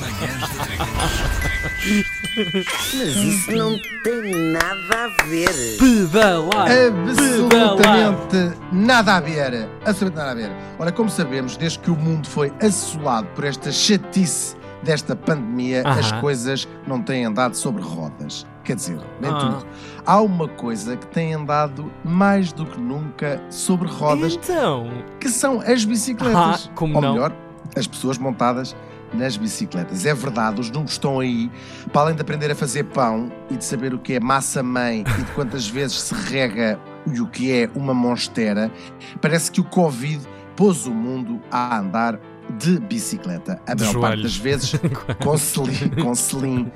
Manhãs da 3. Mas isso não tem nada a ver. Pedalar! Absolutamente nada a ver. Absolutamente nada a ver. Ora, como sabemos, desde que o mundo foi assolado por esta chatice desta pandemia, Aham. as coisas não têm andado sobre rodas. Quer dizer, nem Ah. tudo. Há uma coisa que tem andado mais do que nunca sobre rodas, Então, que são as bicicletas. Ah, como Ou não? melhor, as pessoas montadas nas bicicletas. É verdade, os números estão aí. Para além de aprender a fazer pão e de saber o que é massa-mãe e de quantas vezes se rega e o que é uma monstera, parece que o Covid pôs o mundo a andar de bicicleta. A maior parte das vezes com selim. Com selim.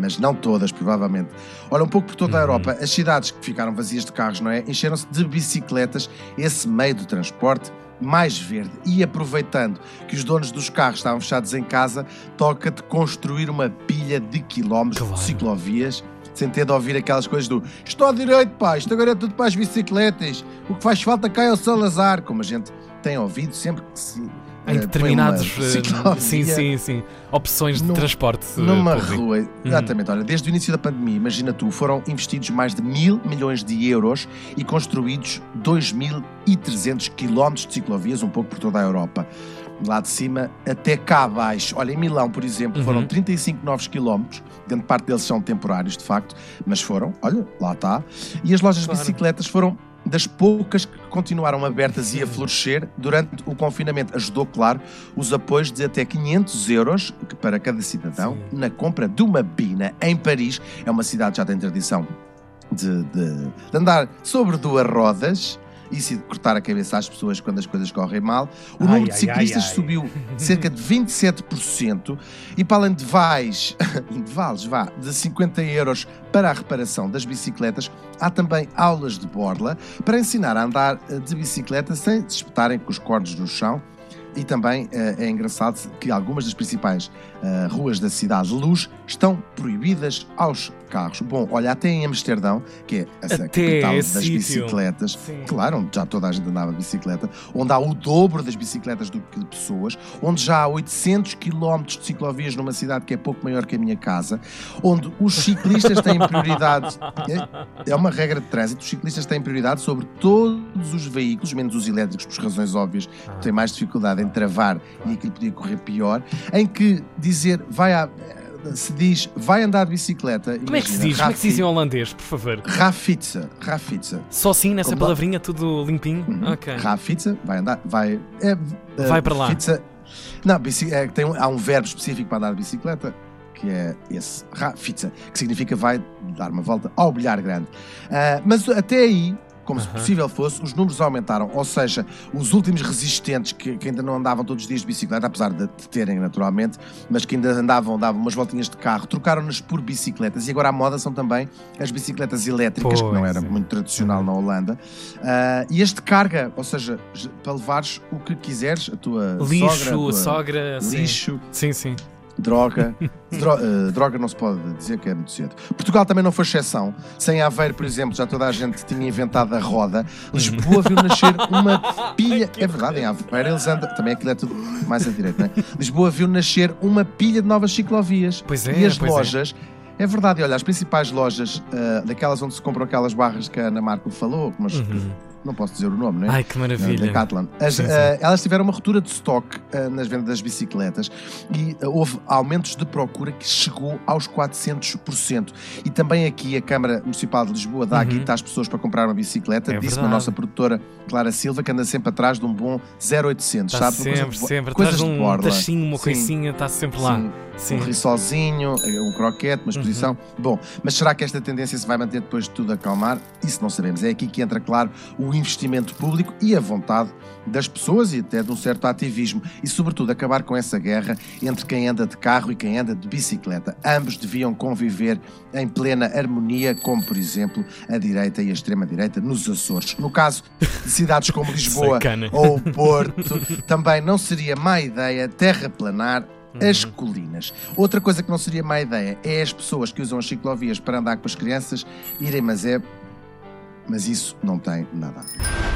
Mas não todas, provavelmente. Olha, um pouco por toda a Uhum. Europa, as cidades que ficaram vazias de carros, não é? Encheram-se de bicicletas, esse meio de transporte mais verde. E aproveitando que os donos dos carros estavam fechados em casa, toca-te construir uma pilha de quilómetros Claro. de ciclovias, sem ter de ouvir aquelas coisas do estou à direito, pá, isto agora é tudo para as bicicletas, o que faz falta cá é o Salazar, como a gente tem ouvido sempre que se. Em eh, determinados. uma eh, Sim, sim, sim. Opções de Num- transporte. eh, numa público. rua, exatamente, olha, desde o início da pandemia, imagina tu, foram investidos mais de mil milhões de euros e construídos 2.300 quilómetros de ciclovias, um pouco por toda a Europa. Lá de cima até cá abaixo. Olha, em Milão, por exemplo, foram Uhum. 35 novos quilómetros, grande parte deles são temporários, de facto, mas foram, olha, lá está. E as lojas Claro. de bicicletas foram das poucas que continuaram abertas e a florescer durante o confinamento. Ajudou, claro, os apoios de até 500 euros para cada cidadão Sim. na compra de uma bina em Paris. É uma cidade que já tem tradição de, de- de andar sobre duas rodas e se cortar a cabeça às pessoas quando as coisas correm mal. O Ai, número de ai, ciclistas ai, ai. subiu cerca de 27% e para além de vais, de vales, vá, de 50 euros para a reparação das bicicletas, há também aulas de borla para ensinar a andar eh, de bicicleta sem se espetarem com os cornos no chão. E também eh, é engraçado que algumas das principais eh, ruas da cidade de Luz estão proibidas aos carros. Bom, olha, até em Amsterdão, que é Até capital das sítio. bicicletas, Sim. claro, onde já toda a gente andava de bicicleta, onde há o dobro das bicicletas do que de pessoas, onde já há 800 km de ciclovias numa cidade que é pouco maior que a minha casa, onde os ciclistas têm prioridade. É, é uma regra de trânsito, os ciclistas têm prioridade sobre todos os veículos, menos os elétricos, por razões óbvias, Ah. têm mais dificuldade em travar e aquilo podia correr pior, em que dizer vai a, se diz vai andar de bicicleta. Como é que se diz? Como é que se diz em holandês, por favor? Rafitza, Rafitza. Só assim, nessa Como- palavrinha, tudo limpinho? Uhum. Rafitza, vai andar, vai. é, é, Vai para lá. Fitza- não, é, tem há um verbo específico para andar de bicicleta, que é esse, Rafitza, que significa vai dar uma volta ao bilhar grande. Ah, mas até aí. Como se possível fosse, os números aumentaram. Ou seja, os últimos resistentes que, que ainda não andavam todos os dias de bicicleta, apesar de, de terem naturalmente, mas que ainda andavam, davam umas voltinhas de carro, trocaram-nas por bicicletas. E agora a moda são também as bicicletas elétricas, que não Pois era é. muito tradicional na Holanda. Ah, e este carga, ou seja, para levares o que quiseres, a tua Lixo, sogra, a tua- sogra. lixo, Sim, sim. Droga. Dro- eh, droga não se pode dizer que é muito cedo. Portugal também não foi exceção. Sem Aveiro, por exemplo, já toda a gente tinha inventado a roda. Lisboa viu nascer uma pilha. É verdade, em Aveiro eles andam. Também aquilo é tudo mais à direita, não é? Lisboa viu nascer uma pilha de novas ciclovias. Pois é, e as é. lojas. É. verdade, olha, as principais lojas, eh, daquelas onde se compram aquelas barras que a Ana Marco falou, mas Uhum. Não posso dizer o nome, não é? Ai, que maravilha. Decathlon. As, Sim, sim. eh, elas tiveram uma ruptura de stock eh, nas vendas das bicicletas e eh, houve aumentos de procura que chegou aos 400%. E também aqui a Câmara Municipal de Lisboa dá Uhum. guita às pessoas para comprar uma bicicleta. É Disse-me a nossa produtora Clara Silva que anda sempre atrás de um bom 0800, Está sabe? Sempre, bo- sempre. Coisas Atrás de um tachinho, uma Sim. coisinha, está sempre lá. Sim, Sim. um rissolzinho, um croquete, uma exposição. Bom, mas será que esta tendência se vai manter depois de tudo acalmar? Isso não sabemos. É aqui que entra, claro, o investimento público e a vontade das pessoas e até de um certo ativismo. E, sobretudo, acabar com essa guerra entre quem anda de carro e quem anda de bicicleta. Ambos deviam conviver em plena harmonia, como, por exemplo, a direita e a extrema-direita nos Açores. No caso de cidades como Lisboa ou Porto, também não seria má ideia terraplanar as colinas. Outra coisa que não seria má ideia é as pessoas que usam as ciclovias para andar com as crianças irem, mas é. Mas isso não tem nada a ver.